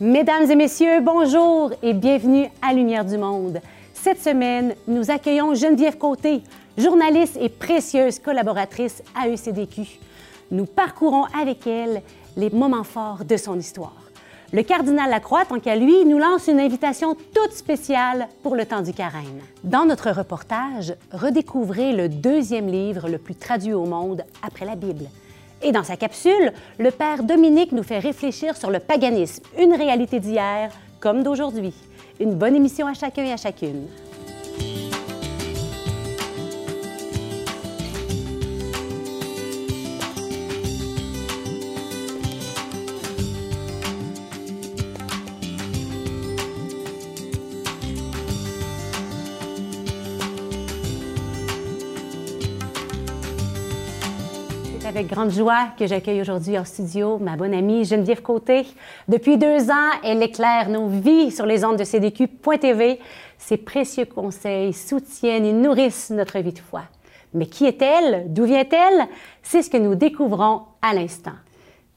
Mesdames et messieurs, bonjour et bienvenue à Lumière du Monde. Cette semaine, nous accueillons Geneviève Côté, journaliste et précieuse collaboratrice à ECDQ. Nous parcourons avec elle les moments forts de son histoire. Le cardinal Lacroix, tant qu'à lui, nous lance une invitation toute spéciale pour le temps du carême. Dans notre reportage, redécouvrez le deuxième livre le plus traduit au monde après la Bible. Et dans sa capsule, le père Dominique nous fait réfléchir sur le paganisme, une réalité d'hier comme d'aujourd'hui. Une bonne émission à chacun et à chacune. Avec grande joie que j'accueille aujourd'hui en studio ma bonne amie Geneviève Côté. Depuis deux ans, elle éclaire nos vies sur les ondes de CDQ.tv. Ses précieux conseils soutiennent et nourrissent notre vie de foi. Mais qui est-elle? D'où vient-elle? C'est ce que nous découvrons à l'instant.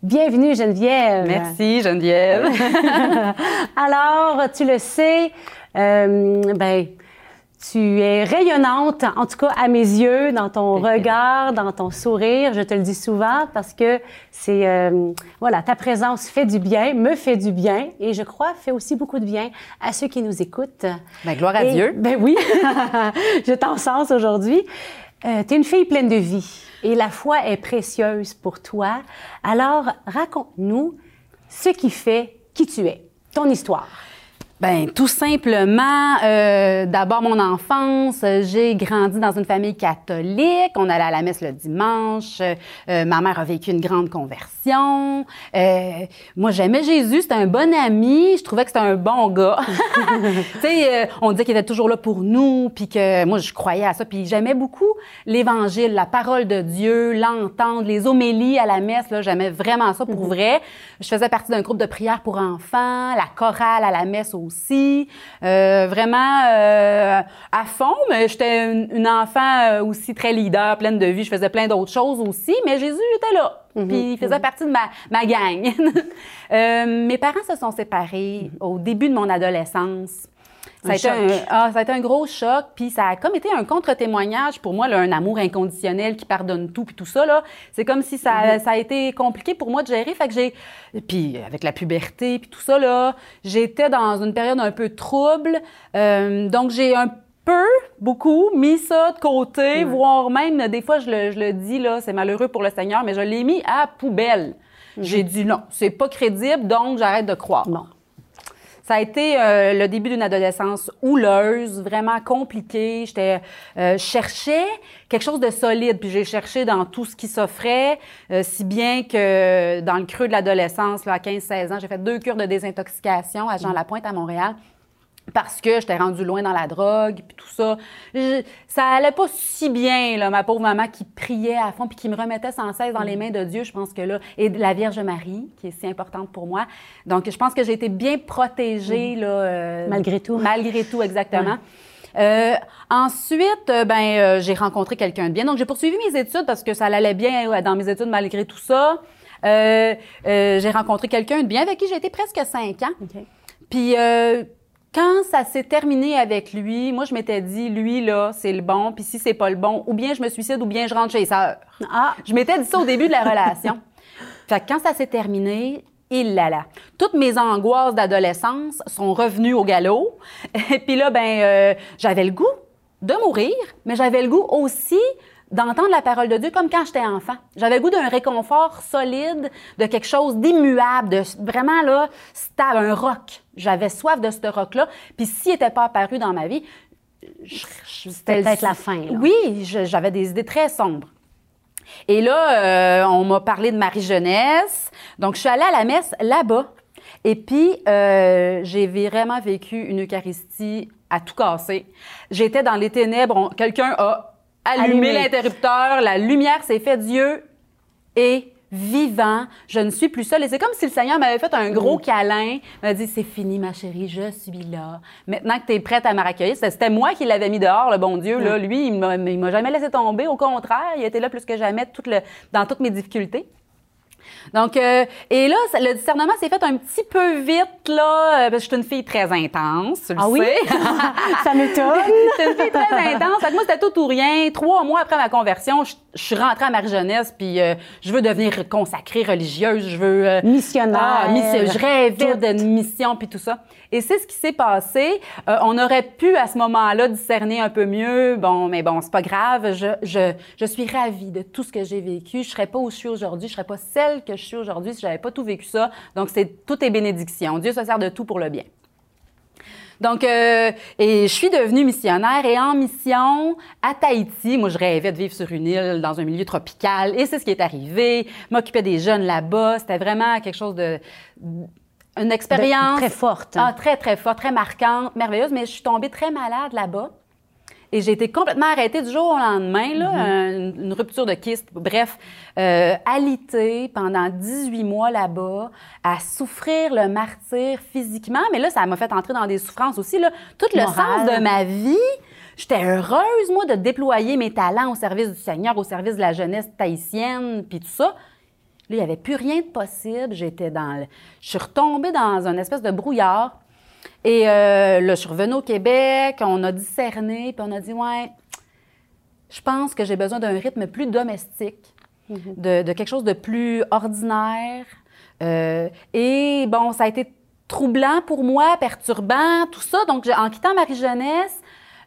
Bienvenue Geneviève. Merci Geneviève. Alors, tu le sais, euh, ben, tu es rayonnante, en tout cas à mes yeux, dans ton regard, dans ton sourire. Je te le dis souvent parce que c'est euh, voilà, ta présence fait du bien, me fait du bien et je crois fait aussi beaucoup de bien à ceux qui nous écoutent. Ben, gloire à Et- Dieu. Ben oui, je t'en sens aujourd'hui. Euh, tu es une fille pleine de vie et la foi est précieuse pour toi. Alors, raconte-nous ce qui fait qui tu es, ton histoire. Ben tout simplement, euh, d'abord mon enfance, euh, j'ai grandi dans une famille catholique. On allait à la messe le dimanche. Euh, ma mère a vécu une grande conversion. Euh, moi j'aimais Jésus, c'était un bon ami. Je trouvais que c'était un bon gars. tu sais, on disait qu'il était toujours là pour nous, puis que moi je croyais à ça. Puis j'aimais beaucoup l'Évangile, la parole de Dieu, l'entendre, les homélies à la messe. Là, j'aimais vraiment ça pour vrai. Je faisais partie d'un groupe de prière pour enfants, la chorale à la messe aussi. Euh, vraiment euh, à fond, mais j'étais une, une enfant euh, aussi très leader, pleine de vie. Je faisais plein d'autres choses aussi, mais Jésus était là. Puis il faisait partie de ma, ma gang. Euh, mes parents se sont séparés au début de mon adolescence. Ça Un a, été un, choc. ah, ça a été un gros choc, puis ça a comme été un contre-témoignage pour moi, là, un amour inconditionnel qui pardonne tout, puis tout ça, là. C'est comme si ça, ça a été compliqué pour moi de gérer, fait que j'ai... Puis avec la puberté, puis tout ça, là, j'étais dans une période un peu trouble, Euh, donc j'ai un peu, beaucoup, mis ça de côté, voire même, des fois, je le, je le dis, là, c'est malheureux pour le Seigneur, mais je l'ai mis à poubelle. J'ai dit non, c'est pas crédible, donc j'arrête de croire. Bon. Ça a été euh, le début d'une adolescence houleuse, vraiment compliquée. J'étais, euh, cherchais quelque chose de solide, puis j'ai cherché dans tout ce qui s'offrait, euh, si bien que dans le creux de l'adolescence, là, à 15-16 ans, j'ai fait deux cures de désintoxication à Jean Lapointe à Montréal parce que j'étais rendue loin dans la drogue puis tout ça. Je- ça allait pas si bien là, ma pauvre maman qui priait à fond puis qui me remettait sans cesse dans les mains de Dieu, je pense que là et de la Vierge Marie qui est si importante pour moi. Donc je pense que j'ai été bien protégée là euh, Malgré tout. Malgré tout exactement. Euh, ensuite, euh, ben, euh, j'ai rencontré quelqu'un de bien. Donc, j'ai poursuivi mes études parce que ça allait bien dans mes études malgré tout ça. J'ai rencontré quelqu'un de bien avec qui j'ai été presque cinq ans. OK. Puis euh, quand ça s'est terminé avec lui, moi je m'étais dit lui là, c'est le bon, puis si c'est pas le bon, ou bien je me suicide ou bien je rentre chez les sœurs. Ah, Je m'étais dit ça au début de la relation. fait que quand ça s'est terminé, il là là. Toutes mes angoisses d'adolescence sont revenues au galop. Et puis là ben euh, j'avais le goût de mourir, mais j'avais le goût aussi d'entendre la parole de Dieu comme quand j'étais enfant. J'avais goût d'un réconfort solide, de quelque chose d'immuable, de vraiment là stable, un roc. J'avais soif de ce roc-là. Puis s'il n'était pas apparu dans ma vie, C'était peut-être la fin, là. Oui, j'avais des idées très sombres. Et là, euh, on m'a parlé de Marie-Jeunesse. Donc, je suis allée à la messe là-bas. Et puis, euh, j'ai vraiment vécu une Eucharistie à tout casser. J'étais dans les ténèbres. Quelqu'un a allumé l'interrupteur. La lumière s'est fait. Dieu est vivant. Je ne suis plus seule. Et c'est comme si le Seigneur m'avait fait un gros câlin. M'a dit, c'est fini, ma chérie, je suis là. Maintenant que tu es prête à me raccueillir. C'était moi qui l'avais mis dehors, le bon Dieu. Là. Lui, il m'a il m'a jamais laissé tomber. Au contraire, il était là plus que jamais toute le- dans toutes mes difficultés. Donc, euh, et là, le discernement s'est fait un petit peu vite, là, euh, parce que je suis une fille très intense, tu le Ah oui? ça m'étonne. J'étais une fille très intense. Fait que moi, c'était tout ou rien. Trois mois après ma conversion, je, je suis rentrée à Marie-Jeunesse, puis euh, je veux devenir consacrée religieuse. Je veux... euh, Missionnaire. Ah, je rêvais d'une mission, puis tout ça. Et c'est ce qui s'est passé. On aurait pu, à ce moment-là, discerner un peu mieux. Bon, mais bon, c'est pas grave. Je, je, je suis ravie de tout ce que j'ai vécu. Je serais pas où je suis aujourd'hui. Je serais pas celle que je suis aujourd'hui si j'avais pas tout vécu ça. Donc, c'est tout est bénédiction. Dieu se sert de tout pour le bien. Donc, euh, et je suis devenue missionnaire et en mission à Tahiti. Moi, je rêvais de vivre sur une île dans un milieu tropical et c'est ce qui est arrivé. M'occuper des jeunes là-bas, c'était vraiment quelque chose de une expérience très forte. Ah, très très forte, très marquante, merveilleuse. Mais je suis tombée très malade là-bas. Et j'ai été complètement arrêtée du jour au lendemain, là, Mm-hmm. une, une rupture de kyste. Bref, euh, alitée pendant 18 mois là-bas, à souffrir le martyr physiquement. Mais là, ça m'a fait entrer dans des souffrances aussi. Là. Tout le sens de ma vie, j'étais heureuse, moi, de déployer mes talents au service du Seigneur, au service de la jeunesse tahitienne, puis tout ça. Là, il n'y avait plus rien de possible. J'étais dans... le- Je suis retombée dans une espèce de brouillard. Et euh, là, je suis revenue au Québec, on a discerné, puis on a dit, ouais, je pense que j'ai besoin d'un rythme plus domestique, de, de quelque chose de plus ordinaire. Euh, et bon, ça a été troublant pour moi, perturbant, tout ça. Donc, en quittant Marie-Jeunesse,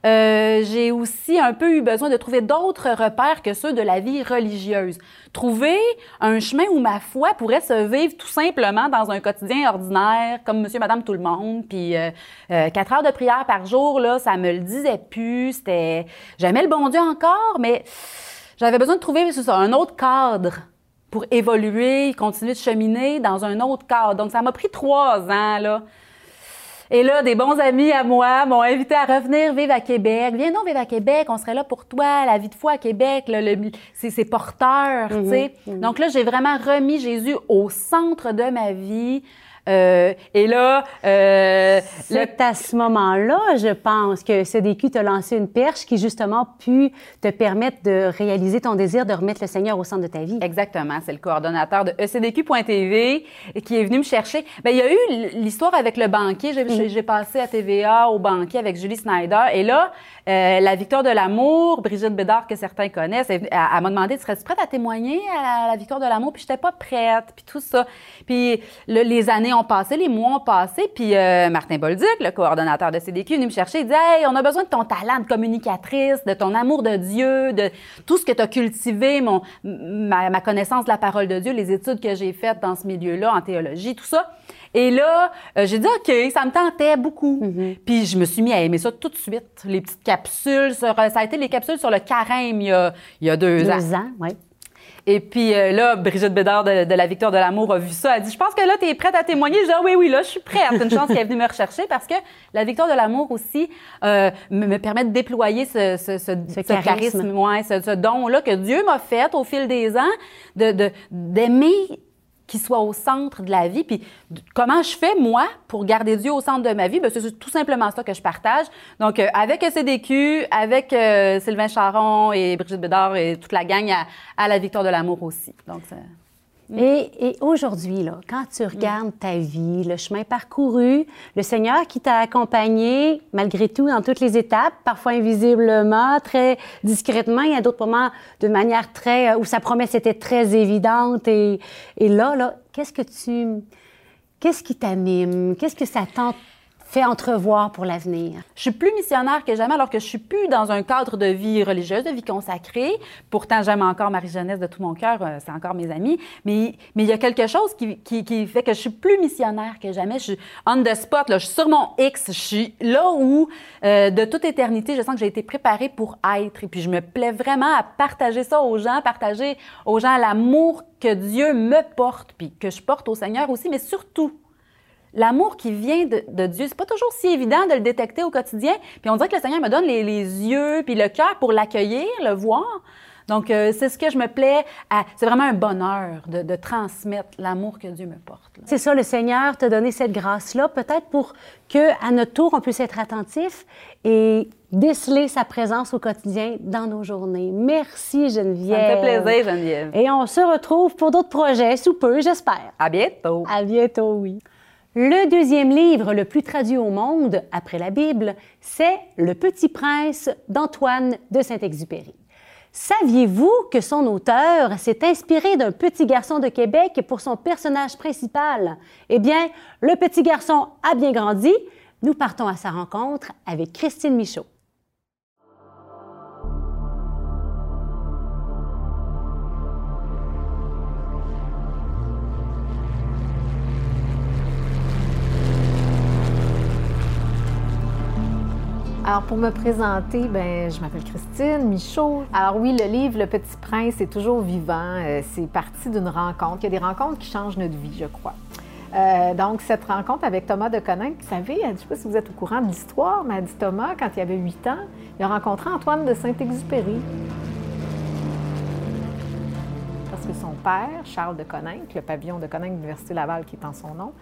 euh, j'ai aussi un peu eu besoin de trouver d'autres repères que ceux de la vie religieuse. Trouver un chemin où ma foi pourrait se vivre tout simplement dans un quotidien ordinaire, comme monsieur, madame, tout le monde. Puis euh, euh, quatre heures de prière par jour, là, ça me le disait plus. C'était... J'aimais le bon Dieu encore, mais j'avais besoin de trouver un autre cadre pour évoluer, continuer de cheminer dans un autre cadre. Donc, ça m'a pris trois ans, là. Et là, des bons amis à moi m'ont invité à revenir vivre à Québec. Viens donc vivre à Québec, on serait là pour toi. La vie de foi à Québec, c'est c'est porteur, tu sais. Donc là, j'ai vraiment remis Jésus au centre de ma vie. Euh, et là, euh, le- C'est à ce moment-là, je pense, que CDQ t'a lancé une perche qui, justement, pu te permettre de réaliser ton désir de remettre le Seigneur au centre de ta vie. Exactement, c'est le coordonnateur de ECDQ.tv qui est venu me chercher. Ben, il y a eu l'histoire avec le banquier. J'ai Mm. j'ai passé à TVA au banquier avec Julie Snyder. Et là, euh, la victoire de l'amour, Brigitte Bédard, que certains connaissent, elle, elle- m'a demandé serais-tu prête à témoigner à la, la victoire de l'amour Puis j'étais pas prête, puis tout ça. Puis le- les années ont passé, les mois ont passé. Puis euh, Martin Bolduc, le coordonnateur de CDQ, est venu me chercher. Il dit Hey, on a besoin de ton talent de communicatrice, de ton amour de Dieu, de tout ce que tu as cultivé, mon, ma, ma connaissance de la parole de Dieu, les études que j'ai faites dans ce milieu-là, en théologie, tout ça. Et là, euh, j'ai dit OK, ça me tentait beaucoup. Puis je me suis mis à aimer ça tout de suite. Les petites capsules, sur, euh, ça a été les capsules sur le carême il y a, il y a deux, ans. Ans, oui. Et puis euh, là, Brigitte Bédard de, de la Victoire de l'amour a vu ça. Elle dit, je pense que là, tu es prête à témoigner. Je dis, ah oui, oui, là, je suis prête. C'est une chance qu'elle est venue me rechercher parce que la Victoire de l'amour aussi euh, me, me permet de déployer ce, ce, ce, ce charisme. ouais, ce, ce don-là que Dieu m'a fait au fil des ans, de de- qu'il soit au centre de la vie. Puis comment je fais, moi, pour garder Dieu au centre de ma vie? Ben, c'est tout simplement ça que je partage. Donc, euh, avec CDQ, avec euh, Sylvain Charon et Brigitte Bédard et toute la gang à, à la Victoire de l'amour aussi. Donc, Et, et aujourd'hui, là, quand tu regardes ta vie, le chemin parcouru, le Seigneur qui t'a accompagné malgré tout dans toutes les étapes, parfois invisiblement, très discrètement, il y a d'autres moments de manière très où sa promesse était très évidente et, et là, là, qu'est-ce que tu, qu'est-ce qui t'anime, qu'est-ce que ça t'en fait entrevoir pour l'avenir? Je suis plus missionnaire que jamais, alors que je suis plus dans un cadre de vie religieuse, de vie consacrée. Pourtant, j'aime encore Marie-Jeunesse de tout mon cœur, euh, c'est encore mes amis. Mais il y a quelque chose qui, fait que je suis plus missionnaire que jamais. Je suis on the spot, je suis sur mon X, je suis là où, euh, de toute éternité, je sens que j'ai été préparée pour être. Et puis, je me plais vraiment à partager ça aux gens, partager aux gens l'amour que Dieu me porte, puis que je porte au Seigneur aussi, mais surtout L'amour qui vient de, de Dieu, c'est pas toujours si évident de le détecter au quotidien. Puis on dirait que le Seigneur me donne les, les yeux puis le cœur pour l'accueillir, le voir. Donc, euh, c'est ce que je me plais à. C'est vraiment un bonheur de, de transmettre l'amour que Dieu me porte. C'est ça, le Seigneur t'a donné cette grâce-là, peut-être pour que, à notre tour, on puisse être attentif et déceler sa présence au quotidien dans nos journées. Merci, Ça me Geneviève. fait plaisir, Geneviève. Et on se retrouve pour d'autres projets sous peu, j'espère. À bientôt. À bientôt, oui. Le deuxième livre le plus traduit au monde, après la Bible, c'est Le Petit Prince d'Antoine de Saint-Exupéry. Saviez-vous que son auteur s'est inspiré d'un petit garçon de Québec pour son personnage principal? Eh bien, le petit garçon a bien grandi. Nous partons à sa rencontre avec Christine Michaud. Alors, pour me présenter, ben, je m'appelle Christine Michaud. Alors oui, le livre Le Petit Prince est toujours vivant. Euh, c'est parti d'une rencontre. Il y a des rencontres qui changent notre vie, je crois. Euh, donc, cette rencontre avec Thomas de Coninck, vous savez, je ne sais pas si vous êtes au courant de l'histoire, mais dit Thomas, quand il avait 8 ans, il a rencontré Antoine de Saint-Exupéry. Parce que son père, Charles de Coninck, le pavillon de Coninck de l'Université Laval qui est en son nom,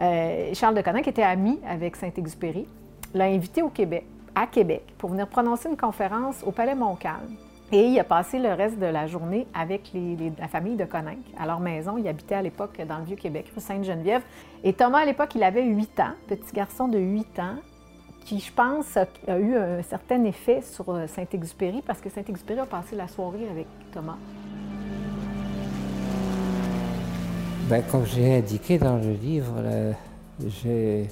euh, Charles de Coninck était ami avec Saint-Exupéry, l'a invité au Québec, à Québec pour venir prononcer une conférence au Palais Montcalm. Et il a passé le reste de la journée avec la famille de Coninck à leur maison. Il habitait à l'époque dans le Vieux-Québec, rue Sainte-Geneviève. Et Thomas, à l'époque, il avait 8 ans, petit garçon de 8 ans, qui, je pense, a, eu un certain effet sur euh, Saint-Exupéry parce que Saint-Exupéry a passé la soirée avec Thomas. Ben, comme j'ai indiqué dans le livre, j'ai-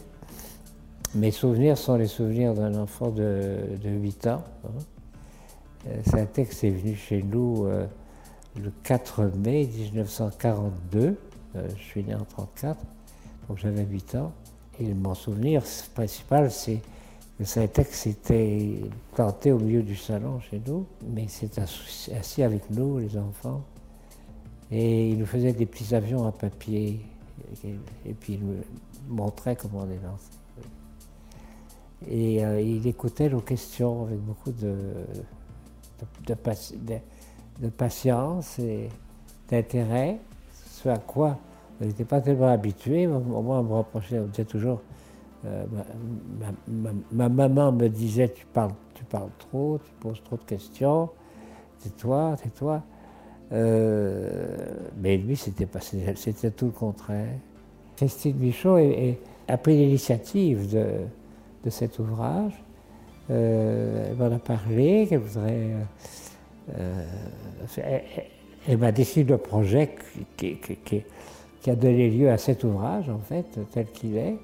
mes souvenirs sont les souvenirs d'un enfant de, de 8 ans. hein. Euh, C'est un texte est venu chez nous euh, le 4 mai 1942. Euh, je suis né en 1934, donc j'avais 8 ans. Et mon souvenir principal, c'est que un texte était planté au milieu du salon chez nous, mais c'est assis assis avec nous, les enfants. Et il nous faisait des petits avions à papier. Et, puis il nous montrait comment on les lançait. Et euh, il écoutait nos questions avec beaucoup de, de, patience et d'intérêt, ce à quoi on n'était pas tellement habitué. Moins, on me reprochait, on disait toujours, euh, ma, ma- ma- ma maman me disait, tu parles, tu parles trop, tu poses trop de questions, tais-toi, tais-toi. Euh, mais lui, c'était tout le contraire. Christine Michaud a pris l'initiative de, de cet ouvrage. Euh, elle m'en a parlé, qu'elle voudrait. euh, euh, elle m'a décrit le projet qui, qui- a donné lieu à cet ouvrage, en fait, tel qu'il est.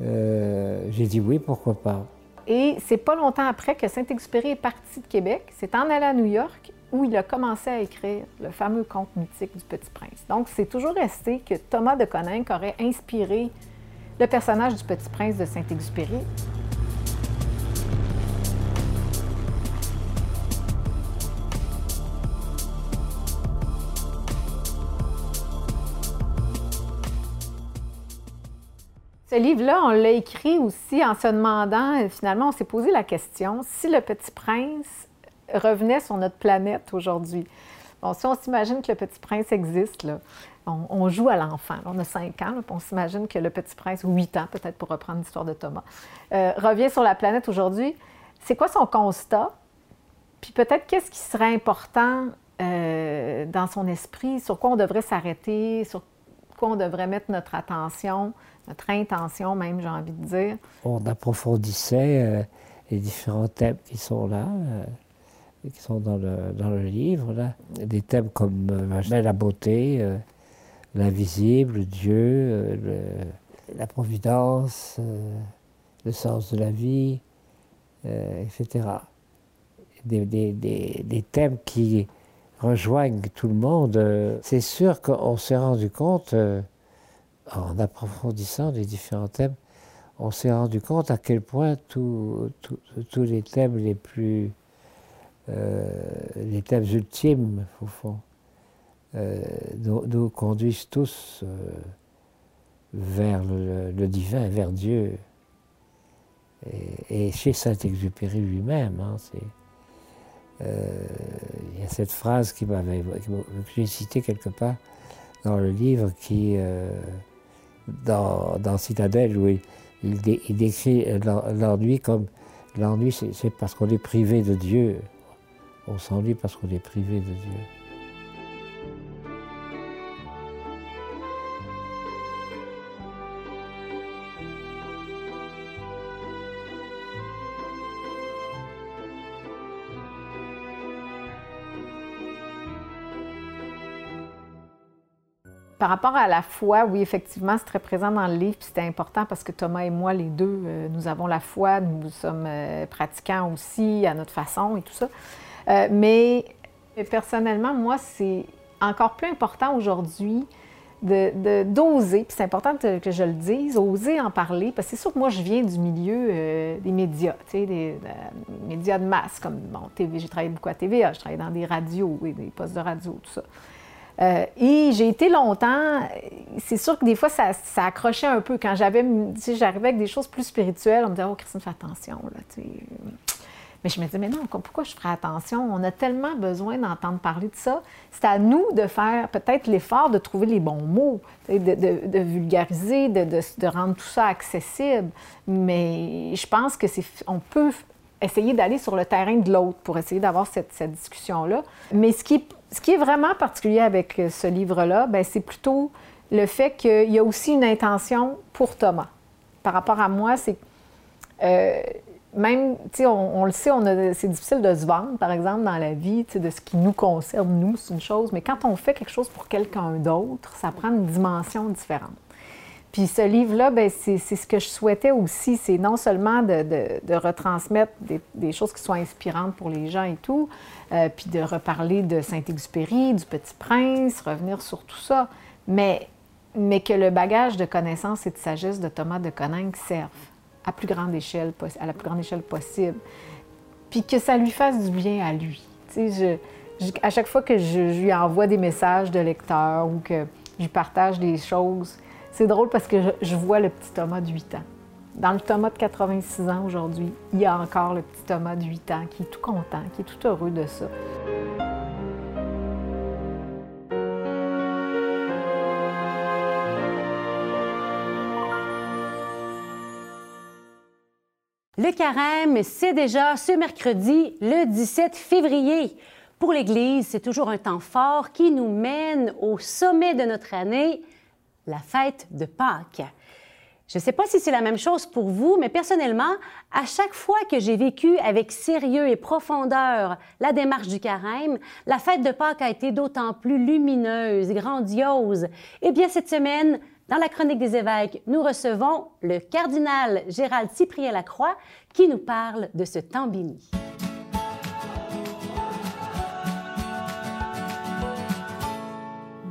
J'ai dit oui, pourquoi pas. Et c'est pas longtemps après que Saint-Exupéry est parti de Québec. C'est en allant à New York où il a commencé à écrire le fameux conte mythique du Petit Prince. Donc, c'est toujours resté que Thomas de Coninck aurait inspiré le personnage du Petit Prince de Saint-Exupéry. Ce livre-là, on l'a écrit aussi en se demandant, finalement, on s'est posé la question, si le Petit Prince revenait sur notre planète aujourd'hui. Bon, si on s'imagine que le Petit Prince existe, là, on, joue à l'enfant. On a 5 ans, on s'imagine que le Petit Prince, ou 8 ans peut-être pour reprendre l'histoire de Thomas, euh, revient sur la planète aujourd'hui. C'est quoi son constat? Puis peut-être qu'est-ce qui serait important euh, dans son esprit, sur quoi on devrait s'arrêter, sur quoi on devrait mettre notre attention, notre intention même, j'ai envie de dire? on approfondissait euh, les différents thèmes qui sont là, qui sont dans le, dans le livre. Là. Des thèmes comme la beauté, l'invisible, Dieu, la providence, euh, le sens de la vie, euh, etc. Des, des- des- des thèmes qui rejoignent tout le monde. Euh, C'est sûr qu'on s'est rendu compte, en approfondissant les différents thèmes, on s'est rendu compte à quel point tous les thèmes les plus. les thèmes ultimes, au fond, euh, nous, conduisent tous euh, vers le, divin, vers Dieu. Et, chez Saint-Exupéry lui-même, hein, c'est- il y a cette phrase qui m'avait, que j'ai citée quelque part dans le livre qui, dans, dans, Citadelle, où il décrit l'ennui comme l'ennui, c'est parce qu'on est privé de Dieu. On s'ennuie parce qu'on est privé de Dieu. Par rapport à la foi, oui, effectivement, c'est très présent dans le livre, puis c'était important parce que Thomas et moi, les deux, euh, nous avons la foi, nous sommes euh, pratiquants aussi à notre façon et tout ça. Euh, mais personnellement, moi, c'est encore plus important aujourd'hui de, d'oser, puis c'est important que je le dise, oser en parler, parce que c'est sûr que moi, je viens du milieu des médias, tu des, médias de masse, comme, bon, TV, j'ai travaillé beaucoup à TVA, je travaillais dans des radios et des postes de radio, tout ça. Euh, et j'ai été longtemps, c'est sûr que des fois, ça, accrochait un peu. Quand j'avais, j'arrivais avec des choses plus spirituelles, on me disait, oh, Christine, fais attention, là, Mais je me disais, mais non, pourquoi je ferais attention? On a tellement besoin d'entendre parler de ça. C'est à nous de faire peut-être l'effort de trouver les bons mots, de, vulgariser, de, rendre tout ça accessible. Mais je pense que on peut essayer d'aller sur le terrain de l'autre pour essayer d'avoir cette discussion-là. Mais ce qui ce qui est vraiment particulier avec euh, ce livre-là, ben, c'est plutôt le fait qu'il y a aussi une intention pour Thomas. Par rapport à moi, c'est euh, même, tu sais, on, le sait, c'est difficile de se vendre, par exemple, dans la vie, de ce qui nous concerne, nous, c'est une chose, mais quand on fait quelque chose pour quelqu'un d'autre, ça prend une dimension différente. Puis ce livre-là, ben, c'est ce que je souhaitais aussi, c'est non seulement de, retransmettre des, choses qui soient inspirantes pour les gens et tout, euh, puis de reparler de Saint-Exupéry, du Petit Prince, revenir sur tout ça, mais, mais que le bagage de connaissances et de sagesse de Thomas de Coninck serve à, plus grande échelle, à la plus grande échelle possible, puis que ça lui fasse du bien à lui. Je, à chaque fois que je, je lui envoie des messages de lecteurs ou que je lui partage des choses, c'est drôle parce que je, vois le petit Thomas de 8 ans. Dans le Thomas de 86 ans aujourd'hui, il y a encore le petit Thomas de 8 ans qui est tout content, qui est tout heureux de ça. Le carême, c'est déjà ce mercredi, le 17 février. Pour l'Église, c'est toujours un temps fort qui nous mène au sommet de notre année, la fête de Pâques. Je ne sais pas si c'est la même chose pour vous, mais personnellement, à chaque fois que j'ai vécu avec sérieux et profondeur la démarche du carême, la fête de Pâques a été d'autant plus lumineuse, grandiose. Eh bien, cette semaine, dans la chronique des évêques, nous recevons le cardinal Gérald Cyprien Lacroix qui nous parle de ce temps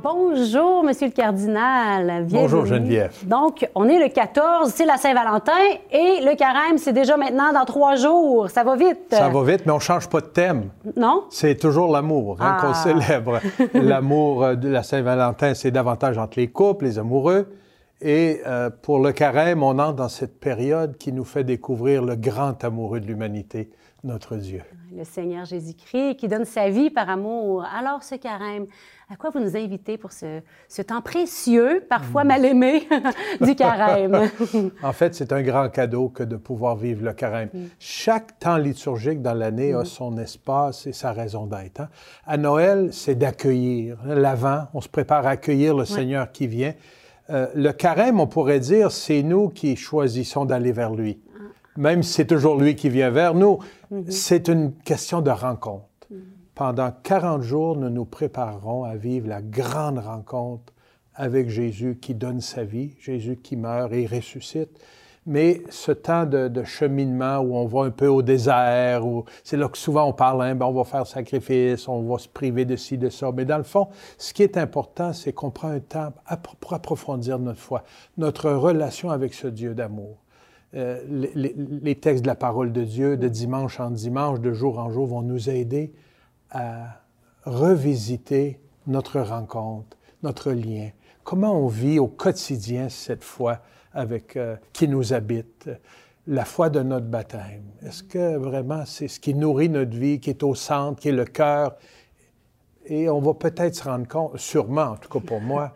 Bonjour, Monsieur le cardinal. Bienvenue. Bonjour, Geneviève. Donc, on est le 14, c'est la Saint-Valentin et le carême, c'est déjà maintenant dans trois jours. Ça va vite. Ça va vite, mais on ne change pas de thème. Non? C'est toujours l'amour hein, qu'on ah. célèbre. l'amour de la Saint-Valentin, c'est davantage entre les couples, les amoureux. Et euh, pour le carême, on entre dans cette période qui nous fait découvrir le grand amoureux de l'humanité, notre Dieu. Le Seigneur Jésus-Christ qui donne sa vie par amour. Alors ce carême, à quoi vous nous invitez pour ce, temps précieux, parfois mal aimé, du carême? en fait, c'est un grand cadeau que de pouvoir vivre le carême. Mm. Chaque temps liturgique dans l'année a mm. son espace et sa raison d'être. Hein. À Noël, c'est d'accueillir. L'Avent, on se prépare à accueillir le Seigneur qui vient. Euh, le carême, on pourrait dire, c'est nous qui choisissons d'aller vers lui même si c'est toujours lui qui vient vers nous, mhm. c'est une question de rencontre. Pendant 40 jours, nous nous préparerons à vivre la grande rencontre avec Jésus qui donne sa vie, Jésus qui meurt et ressuscite. Mais ce temps de, cheminement où on va un peu au désert, c'est là que souvent on parle, hein, ben on va faire sacrifice, on va se priver de ci, de ça. Mais dans le fond, ce qui est important, c'est qu'on prend un temps pour approfondir notre foi, notre relation avec ce Dieu d'amour. Euh, les, textes de la parole de Dieu de dimanche en dimanche, de jour en jour, vont nous aider à revisiter notre rencontre, notre lien. Comment on vit au quotidien cette foi avec euh, qui nous habite. la foi de notre baptême? Est-ce que vraiment c'est ce qui nourrit notre vie, qui est au centre, qui est le cœur? Et on va peut-être se rendre compte, sûrement, en tout cas pour moi,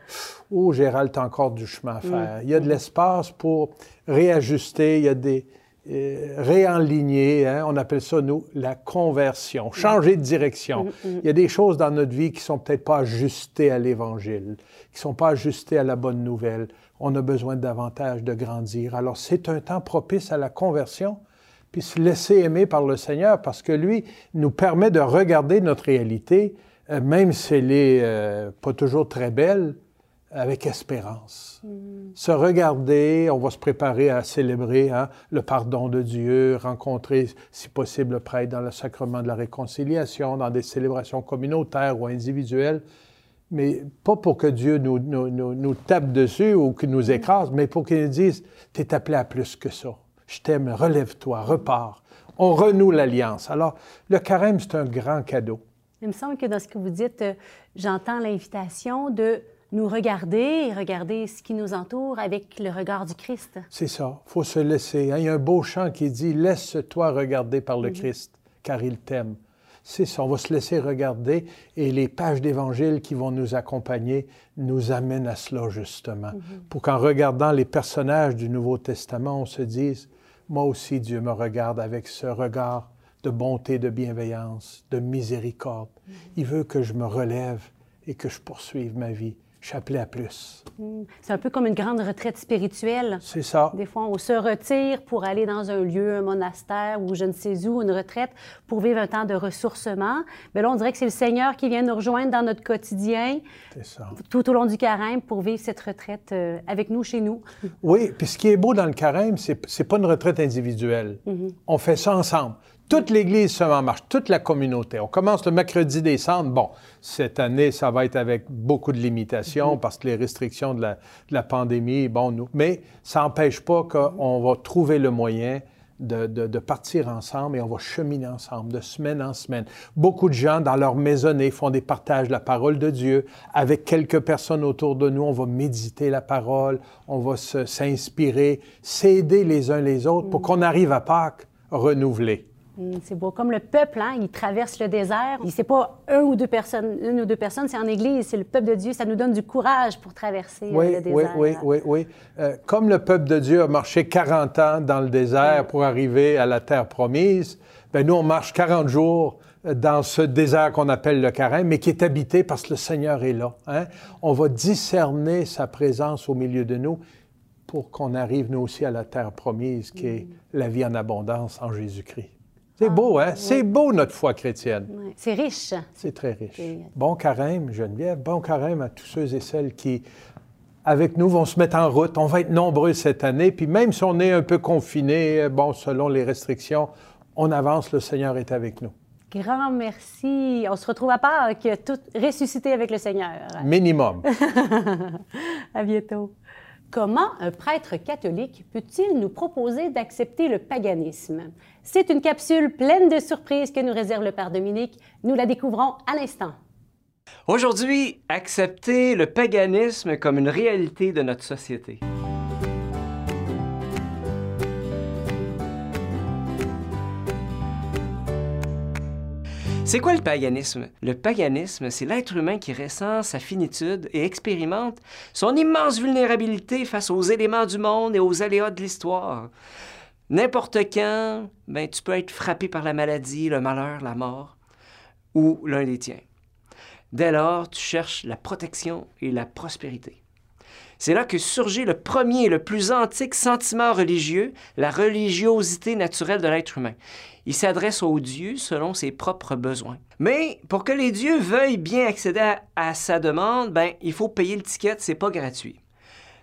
oh, Gérald, tu as encore du chemin à faire. Il y a de l'espace pour réajuster, il y a des euh, réaligner, hein, on appelle ça, nous, la conversion, changer de direction. Il y a des choses dans notre vie qui sont peut-être pas ajustées à l'Évangile, qui sont pas ajustées à la bonne nouvelle. On a besoin davantage de grandir. Alors, c'est un temps propice à la conversion, puis se laisser aimer par le Seigneur, parce que lui nous permet de regarder notre réalité même si elle n'est euh, pas toujours très belle, avec espérance. Mm. Se regarder, on va se préparer à célébrer hein, le pardon de Dieu, rencontrer, si possible, le prêtre dans le sacrement de la réconciliation, dans des célébrations communautaires ou individuelles, mais pas pour que Dieu nous, nous, nous, tape dessus ou qu'il nous écrase, mais pour qu'il nous dise, tu es appelé à plus que ça. Je t'aime, relève-toi, repars. On renoue l'alliance. Alors, le carême, c'est un grand cadeau. Il me semble que dans ce que vous dites, euh, j'entends l'invitation de nous regarder et regarder ce qui nous entoure avec le regard du Christ. C'est ça. Il faut se laisser. Hein. Il y a un beau chant qui dit Laisse-toi regarder par le mhm. Christ, car il t'aime. C'est ça. On va se laisser regarder et les pages d'Évangile qui vont nous accompagner nous amènent à cela, justement. Mhm. Pour qu'en regardant les personnages du Nouveau Testament, on se dise Moi aussi, Dieu me regarde avec ce regard de bonté, de bienveillance, de miséricorde. Mm-hmm. Il veut que je me relève et que je poursuive ma vie. Je à plus. Mm. C'est un peu comme une grande retraite spirituelle. C'est ça. Des fois, on se retire pour aller dans un lieu, un monastère ou je ne sais où, une retraite, pour vivre un temps de ressourcement. Mais là, on dirait que c'est le Seigneur qui vient nous rejoindre dans notre quotidien. Ça. Tout au long du carême pour vivre cette retraite euh, avec nous, chez nous. Oui, puis ce qui est beau dans le carême, c'est, n'est pas une retraite individuelle. Mm-hmm. On fait ça ensemble. Toute l'Église se met en marche, toute la communauté. On commence le mercredi décembre. Bon, cette année, ça va être avec beaucoup de limitations parce que les restrictions de la, pandémie, bon, nous. Mais ça n'empêche pas qu'on va trouver le moyen de, partir ensemble et on va cheminer ensemble de semaine en semaine. Beaucoup de gens dans leur maisonnée font des partages de la parole de Dieu. Avec quelques personnes autour de nous, on va méditer la parole, on va s'inspirer, s'aider les uns les autres pour qu'on arrive à Pâques renouvelés. Mm, c'est beau. Comme le peuple, hein, il traverse le désert. C'est pas un ou deux personnes, une ou deux personnes, c'est en Église, c'est le peuple de Dieu. Ça nous donne du courage pour traverser euh, le désert. Oui, oui, oui, oui. Euh, comme le peuple de Dieu a marché 40 ans dans le désert pour arriver à la terre promise, ben nous, on marche 40 jours euh, dans ce désert qu'on appelle le carême, mais qui est habité parce que le Seigneur est là. Hein. On va discerner sa présence au milieu de nous pour qu'on arrive, nous aussi, à la terre promise, qui est mm. la vie en abondance en Jésus-Christ. C'est beau, hein? C'est beau, notre foi chrétienne. C'est riche. C'est très riche. Bon carême, Geneviève. Bon carême à tous ceux et celles qui, avec nous, vont se mettre en route. On va être nombreux cette année. Puis même si on est un peu confinés, bon, selon les restrictions, on avance. Le Seigneur est avec nous. Grand merci. On se retrouve à Pâques, tout ressuscité avec le Seigneur. Minimum. à bientôt. Comment un prêtre catholique peut-il nous proposer d'accepter le paganisme? C'est une capsule pleine de surprises que nous réserve le Père Dominique. Nous la découvrons à l'instant. Aujourd'hui, accepter le paganisme comme une réalité de notre société. C'est quoi le paganisme? Le paganisme, c'est l'être humain qui ressent sa finitude et expérimente son immense vulnérabilité face aux éléments du monde et aux aléas de l'histoire. N'importe quand, ben, tu peux être frappé par la maladie, le malheur, la mort, ou l'un des tiens. Dès lors, tu cherches la protection et la prospérité. C'est là que surgit le premier et le plus antique sentiment religieux, la religiosité naturelle de l'être humain. Il s'adresse aux dieux selon ses propres besoins. Mais pour que les dieux veuillent bien accéder à, sa demande, ben, il faut payer le ticket, c'est pas gratuit.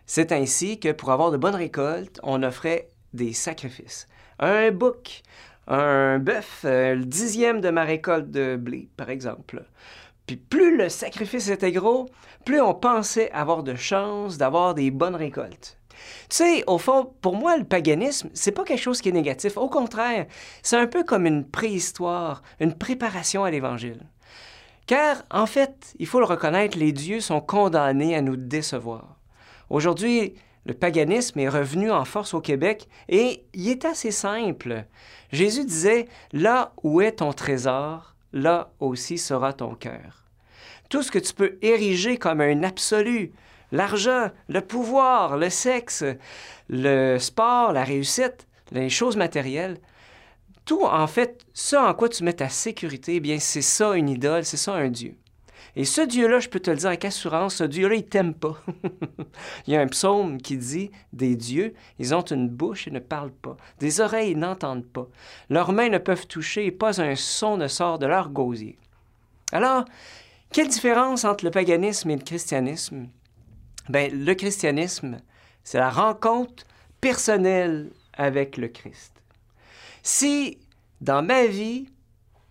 C'est ainsi que pour avoir de bonnes récoltes, on offrait des sacrifices. Un bouc, un bœuf, euh, le dixième de ma récolte de blé, par exemple. Puis plus le sacrifice était gros, plus on pensait avoir de chances d'avoir des bonnes récoltes. Tu sais, au fond, pour moi, le paganisme, c'est pas quelque chose qui est négatif. Au contraire, c'est un peu comme une préhistoire, une préparation à l'Évangile. Car, en fait, il faut le reconnaître, les dieux sont condamnés à nous décevoir. Aujourd'hui, le paganisme est revenu en force au Québec et il est assez simple. Jésus disait, Là où est ton trésor, là aussi sera ton cœur. Tout ce que tu peux ériger comme un absolu, l'argent, le pouvoir, le sexe, le sport, la réussite, les choses matérielles, tout en fait, ce en quoi tu mets ta sécurité, eh bien c'est ça une idole, c'est ça un Dieu. Et ce Dieu-là, je peux te le dire avec assurance, ce Dieu-là, il t'aime pas. il y a un psaume qui dit des dieux, ils ont une bouche et ne parlent pas, des oreilles ils n'entendent pas, leurs mains ne peuvent toucher et pas un son ne sort de leur gosier. Alors, quelle différence entre le paganisme et le christianisme? Bien, le christianisme, c'est la rencontre personnelle avec le Christ. Si dans ma vie,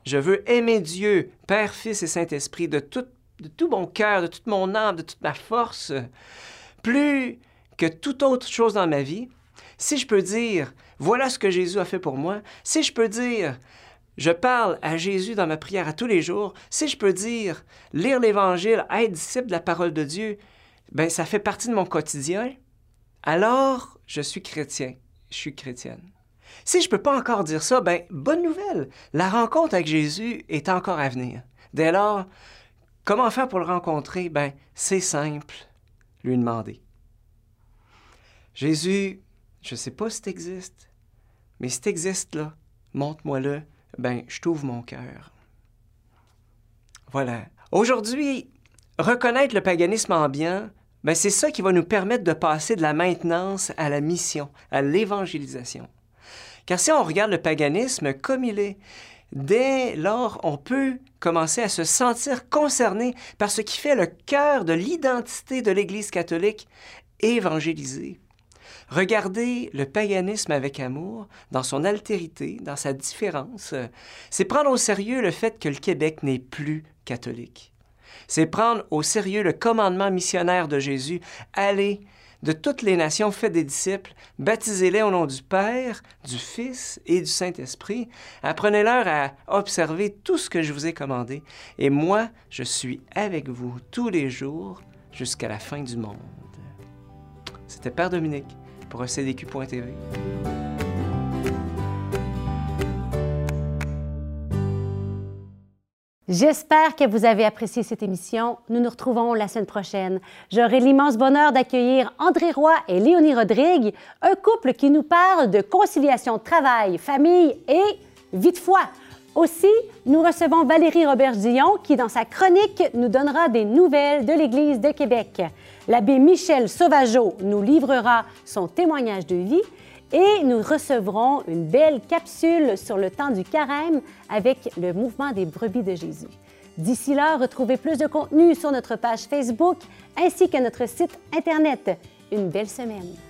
je veux aimer Dieu, Père, Fils et Saint-Esprit, de tout, de tout mon cœur, de toute mon âme, de toute ma force, plus que toute autre chose dans ma vie. Si je peux dire, voilà ce que Jésus a fait pour moi, si je peux dire, je parle à Jésus dans ma prière à tous les jours, si je peux dire, lire l'Évangile, être disciple de la parole de Dieu, ben ça fait partie de mon quotidien, alors je suis chrétien, je suis chrétienne. Si je ne peux pas encore dire ça, ben bonne nouvelle, la rencontre avec Jésus est encore à venir. Dès lors, comment faire pour le rencontrer? Ben c'est simple, lui demander. Jésus, je ne sais pas si tu existes, mais si tu existes là, montre-moi-le, ben je t'ouvre mon cœur. Voilà. Aujourd'hui, reconnaître le paganisme ambiant, ben c'est ça qui va nous permettre de passer de la maintenance à la mission, à l'évangélisation. Car si on regarde le paganisme comme il est, dès lors, on peut commencer à se sentir concerné par ce qui fait le cœur de l'identité de l'Église catholique évangélisée. Regarder le paganisme avec amour, dans son altérité, dans sa différence, c'est prendre au sérieux le fait que le Québec n'est plus catholique. C'est prendre au sérieux le commandement missionnaire de Jésus, aller de toutes les nations, faites des disciples, baptisez-les au nom du Père, du Fils et du Saint-Esprit. Apprenez-leur à observer tout ce que je vous ai commandé. Et moi, je suis avec vous tous les jours jusqu'à la fin du monde. C'était Père Dominique pour CDQ.tv. J'espère que vous avez apprécié cette émission. Nous nous retrouvons la semaine prochaine. J'aurai l'immense bonheur d'accueillir André Roy et Léonie Rodrigue, un couple qui nous parle de conciliation travail, famille et vie de foi. Aussi, nous recevons Valérie Robert-Dion qui, dans sa chronique, nous donnera des nouvelles de l'Église de Québec. L'abbé Michel Sauvageau nous livrera son témoignage de vie et nous recevrons une belle capsule sur le temps du carême avec le mouvement des brebis de Jésus. D'ici là, retrouvez plus de contenu sur notre page Facebook ainsi que notre site Internet. Une belle semaine.